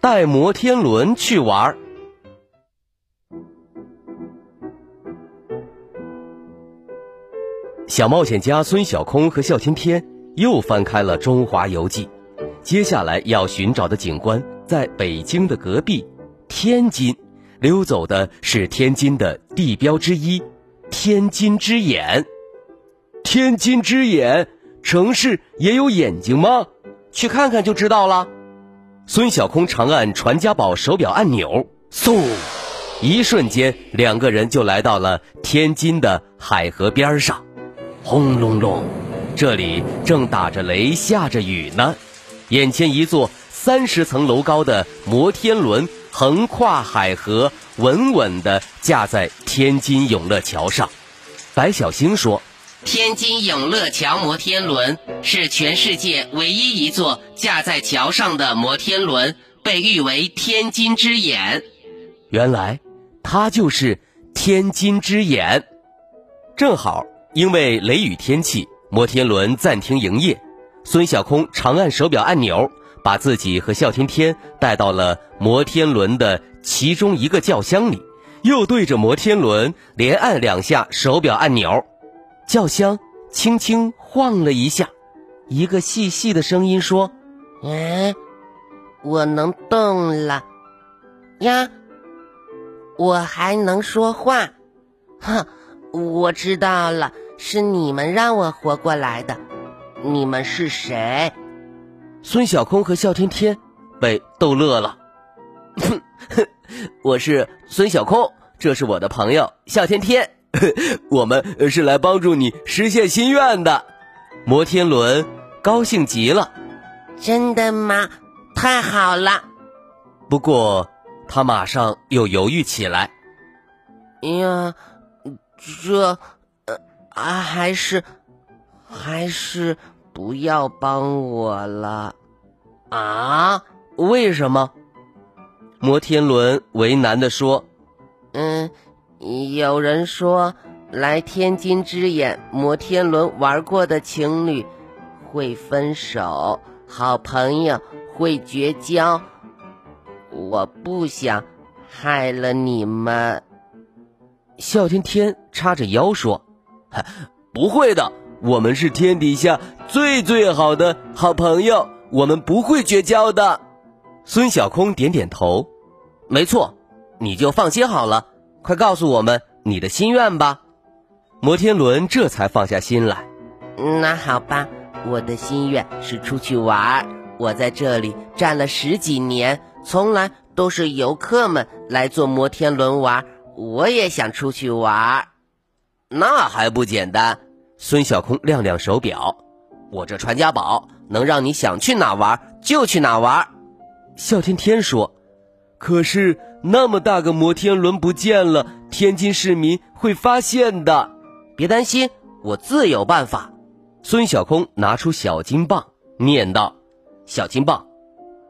带摩天轮去玩儿。小冒险家孙小空和笑天天又翻开了《中华游记》，接下来要寻找的景观在北京的隔壁，天津。溜走的是天津的地标之一——天津之眼。天津之眼，城市也有眼睛吗？去看看就知道了。孙小空长按传家宝手表按钮，嗖，一瞬间，两个人就来到了天津的海河边上。轰隆隆，这里正打着雷，下着雨呢。眼前一座三十层楼高的摩天轮横跨海河，稳稳地架在天津永乐桥上。白小星说：“天津永乐桥摩天轮是全世界唯一一座架在桥上的摩天轮，被誉为‘天津之眼’。原来，它就是天津之眼。正好。”因为雷雨天气，摩天轮暂停营业。孙小空长按手表按钮，把自己和笑天天带到了摩天轮的其中一个轿厢里，又对着摩天轮连按两下手表按钮，轿厢轻轻晃了一下，一个细细的声音说：“嗯，我能动了呀，我还能说话，哼。”我知道了，是你们让我活过来的。你们是谁？孙小空和笑天天被逗乐了。哼我是孙小空，这是我的朋友笑天天。我们是来帮助你实现心愿的。摩天轮高兴极了。真的吗？太好了。不过他马上又犹豫起来。哎呀。这，呃，还是，还是不要帮我了，啊？为什么？摩天轮为难的说：“嗯，有人说来天津之眼摩天轮玩过的情侣会分手，好朋友会绝交，我不想害了你们。”笑天天叉着腰说：“不会的，我们是天底下最最好的好朋友，我们不会绝交的。”孙小空点点头：“没错，你就放心好了。快告诉我们你的心愿吧。”摩天轮这才放下心来。那好吧，我的心愿是出去玩。我在这里站了十几年，从来都是游客们来坐摩天轮玩。我也想出去玩，那还不简单？孙小空亮亮手表，我这传家宝能让你想去哪玩就去哪玩。笑天天说：“可是那么大个摩天轮不见了，天津市民会发现的。别担心，我自有办法。”孙小空拿出小金棒，念道：“小金棒，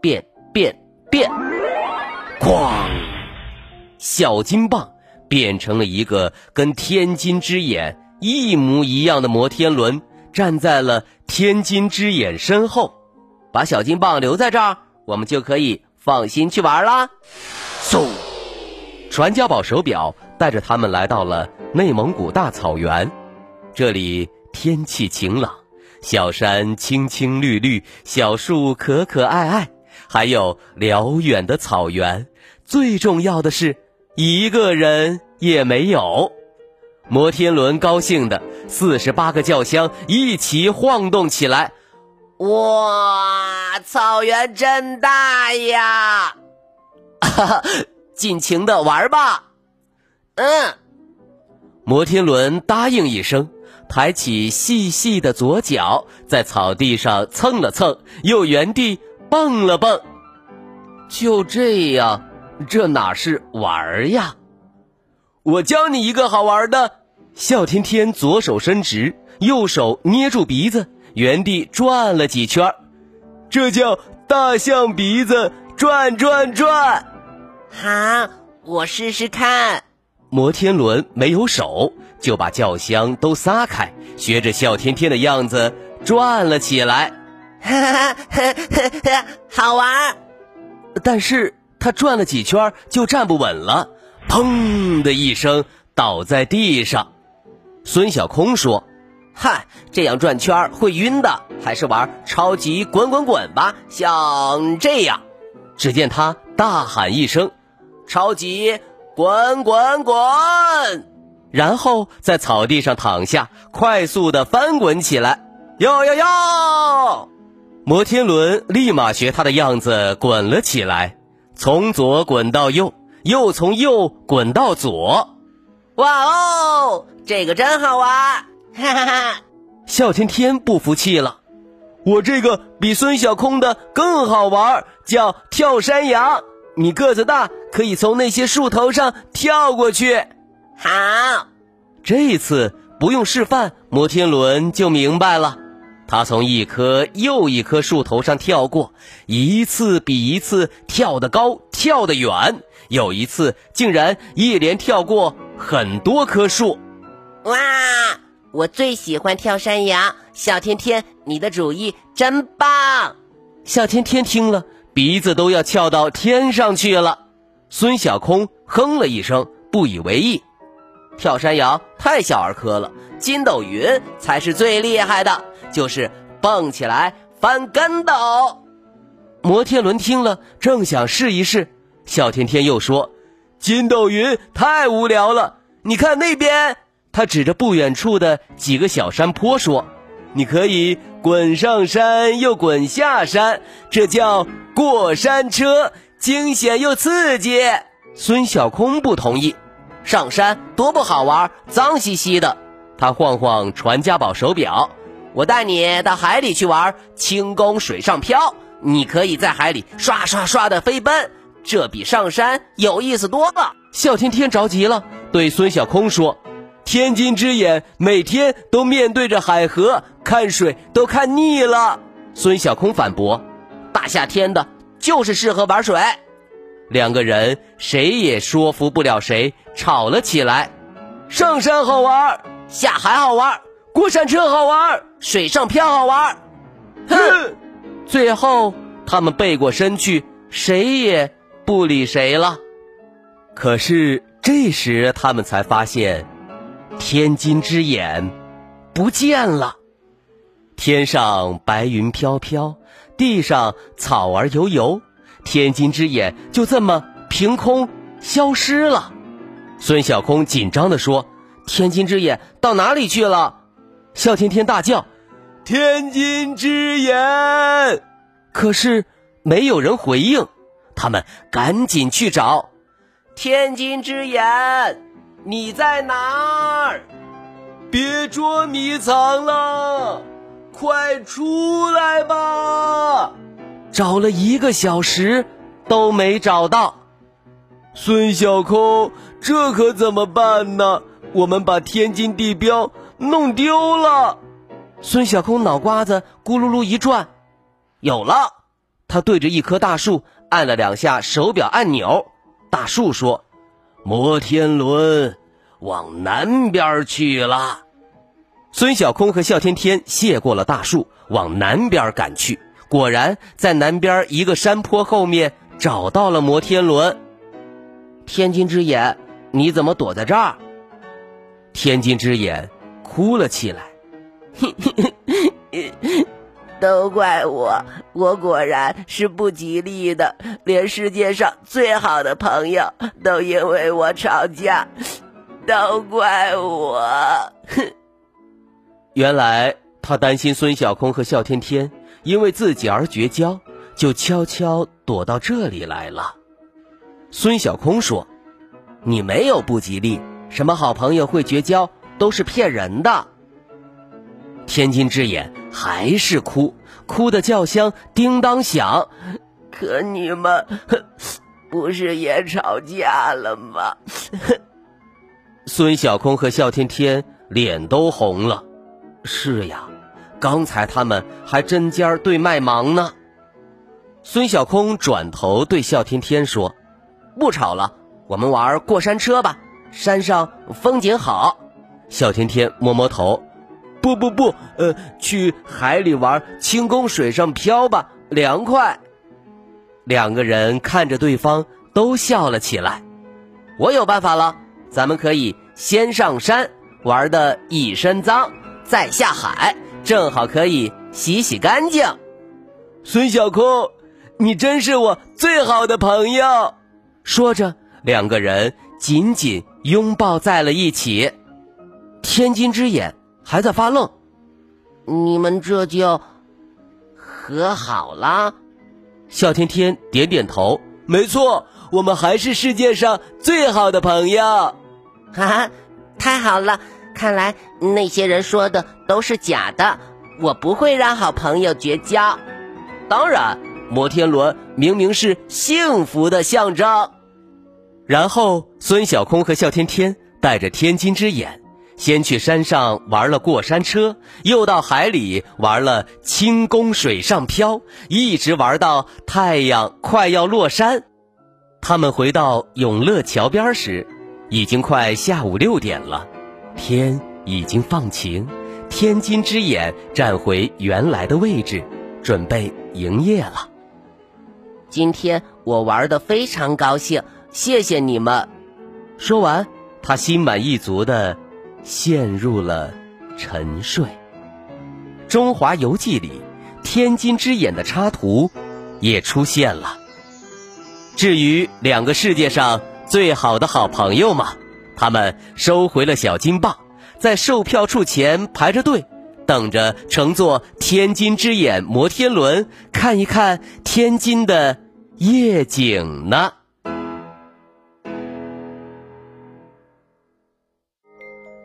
变变变！”哐，小金棒。变成了一个跟天津之眼一模一样的摩天轮，站在了天津之眼身后。把小金棒留在这儿，我们就可以放心去玩啦。嗖，传家宝手表带着他们来到了内蒙古大草原。这里天气晴朗，小山青青绿绿，小树可可爱爱，还有辽远的草原。最重要的是。一个人也没有，摩天轮高兴的四十八个轿厢一起晃动起来，哇，草原真大呀！哈哈，尽情的玩吧。嗯，摩天轮答应一声，抬起细细的左脚，在草地上蹭了蹭，又原地蹦了蹦。就这样，这哪是玩呀？我教你一个好玩的。笑天天左手伸直，右手捏住鼻子，原地转了几圈这叫大象鼻子转转转。好，我试试看。摩天轮没有手，就把轿厢都撒开，学着笑天天的样子转了起来。哈哈，好玩。但是他转了几圈就站不稳了，砰的一声倒在地上。孙小空说：“嗨，这样转圈会晕的，还是玩超级滚滚滚吧，像这样。”只见他大喊一声：“超级滚滚滚！”然后在草地上躺下，快速的翻滚起来。哟哟哟！摩天轮立马学他的样子滚了起来，从左滚到右，又从右滚到左。哇哦，这个真好玩！哈哈哈！笑天天不服气了，我这个比孙小空的更好玩，叫跳山羊。你个子大，可以从那些树头上跳过去。好，这次不用示范，摩天轮就明白了。他从一棵又一棵树头上跳过，一次比一次跳得高，跳得远。有一次，竟然一连跳过很多棵树。哇！我最喜欢跳山羊，小天天，你的主意真棒！小天天听了，鼻子都要翘到天上去了。孙小空哼了一声，不以为意。跳山羊太小儿科了，筋斗云才是最厉害的。就是蹦起来翻跟斗，摩天轮听了正想试一试，小天天又说：“筋斗云太无聊了，你看那边。”他指着不远处的几个小山坡说：“你可以滚上山又滚下山，这叫过山车，惊险又刺激。”孙小空不同意：“上山多不好玩，脏兮兮的。”他晃晃传家宝手表。我带你到海里去玩轻功水上漂，你可以在海里刷刷刷的飞奔，这比上山有意思多了。笑天天着急了，对孙小空说：“天津之眼每天都面对着海河看水，都看腻了。”孙小空反驳：“大夏天的，就是适合玩水。”两个人谁也说服不了谁，吵了起来。上山好玩，下海好玩。过山车好玩，水上漂好玩，哼！最后他们背过身去，谁也不理谁了。可是这时他们才发现，天津之眼不见了。天上白云飘飘，地上草儿油油，天津之眼就这么凭空消失了。孙小空紧张地说：“天津之眼到哪里去了？”笑天天大叫：“天津之眼！”可是没有人回应。他们赶紧去找天津之眼，你在哪儿？别捉迷藏了，快出来吧！找了一个小时都没找到。孙小空，这可怎么办呢？我们把天津地标。弄丢了，孙小空脑瓜子咕噜噜一转，有了！他对着一棵大树按了两下手表按钮。大树说：“摩天轮往南边去了。”孙小空和笑天天谢过了大树，往南边赶去。果然，在南边一个山坡后面找到了摩天轮。天津之眼，你怎么躲在这儿？天津之眼。哭了起来，都怪我，我果然是不吉利的，连世界上最好的朋友都因为我吵架，都怪我。原来他担心孙小空和笑天天因为自己而绝交，就悄悄躲到这里来了。孙小空说：“你没有不吉利，什么好朋友会绝交？”都是骗人的。天津之眼还是哭，哭的叫香叮当响。可你们不是也吵架了吗？孙小空和笑天天脸都红了。是呀，刚才他们还针尖对麦芒呢。孙小空转头对笑天天说：“不吵了，我们玩过山车吧，山上风景好。”笑天天摸摸头：“不不不，呃，去海里玩轻功水上漂吧，凉快。”两个人看着对方都笑了起来。我有办法了，咱们可以先上山玩的一身脏，再下海，正好可以洗洗干净。孙小空。你真是我最好的朋友，说着，两个人紧紧拥抱在了一起。天津之眼还在发愣，你们这就和好了？笑天天点点头，没错，我们还是世界上最好的朋友。哈哈，太好了！看来那些人说的都是假的，我不会让好朋友绝交。当然。摩天轮明明是幸福的象征，然后孙小空和笑天天带着天津之眼，先去山上玩了过山车，又到海里玩了轻功水上漂，一直玩到太阳快要落山。他们回到永乐桥边时，已经快下午六点了，天已经放晴，天津之眼站回原来的位置，准备营业了。今天我玩的非常高兴，谢谢你们。说完，他心满意足的陷入了沉睡。《中华游记》里，天津之眼的插图也出现了。至于两个世界上最好的好朋友嘛，他们收回了小金棒，在售票处前排着队，等着乘坐天津之眼摩天轮，看一看天津的。夜景呢？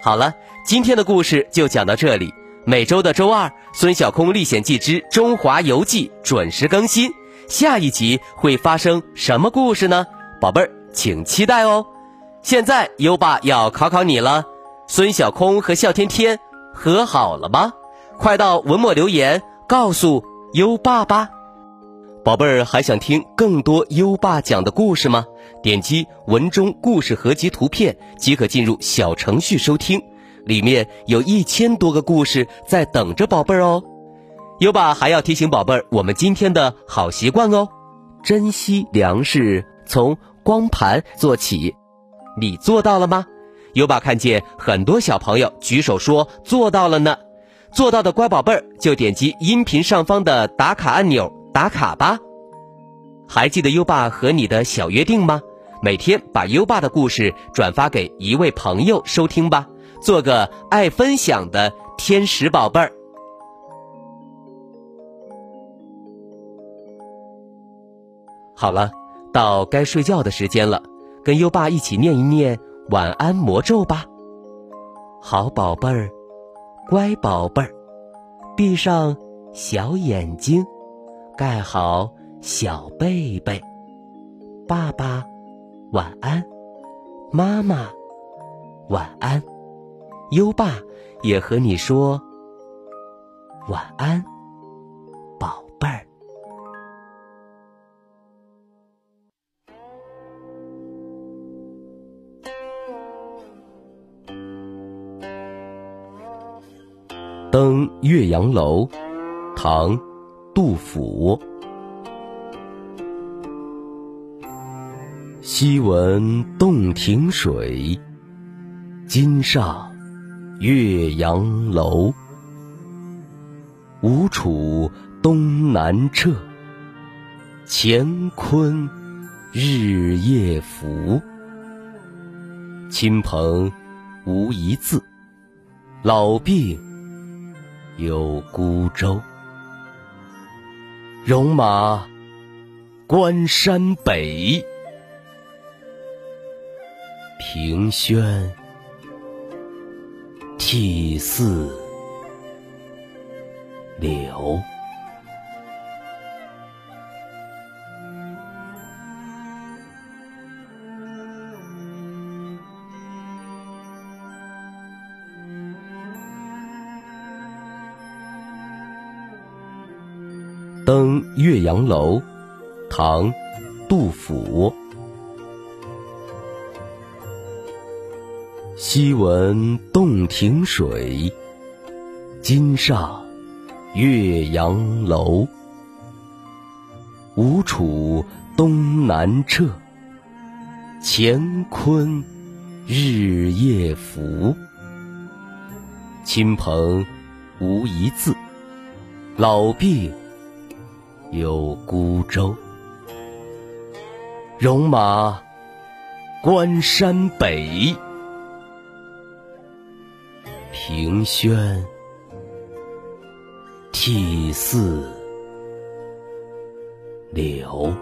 好了，今天的故事就讲到这里。每周的周二，《孙小空历险记之中华游记》准时更新。下一集会发生什么故事呢？宝贝儿，请期待哦。现在优爸要考考你了：孙小空和笑天天和好了吗？快到文末留言告诉优爸吧。宝贝儿，还想听更多优爸讲的故事吗？点击文中故事合集图片即可进入小程序收听，里面有一千多个故事在等着宝贝儿哦。优爸还要提醒宝贝儿，我们今天的好习惯哦，珍惜粮食从光盘做起，你做到了吗？优爸看见很多小朋友举手说做到了呢，做到的乖宝贝儿就点击音频上方的打卡按钮。打卡吧，还记得优爸和你的小约定吗？每天把优爸的故事转发给一位朋友收听吧，做个爱分享的天使宝贝儿。好了，到该睡觉的时间了，跟优爸一起念一念晚安魔咒吧。好宝贝儿，乖宝贝儿，闭上小眼睛。盖好小被被，爸爸晚安，妈妈晚安，优爸也和你说晚安，宝贝儿。登岳阳楼，唐。杜甫。昔闻洞庭水，今上岳阳楼。吴楚东南坼，乾坤日夜浮。亲朋无一字，老病有孤舟。戎马关山北，凭轩涕泗流。登岳阳楼，唐·杜甫。昔闻洞庭水，今上岳阳楼。吴楚东南坼，乾坤日夜浮。亲朋无一字，老病有孤舟。戎马关山北。凭轩涕泗流。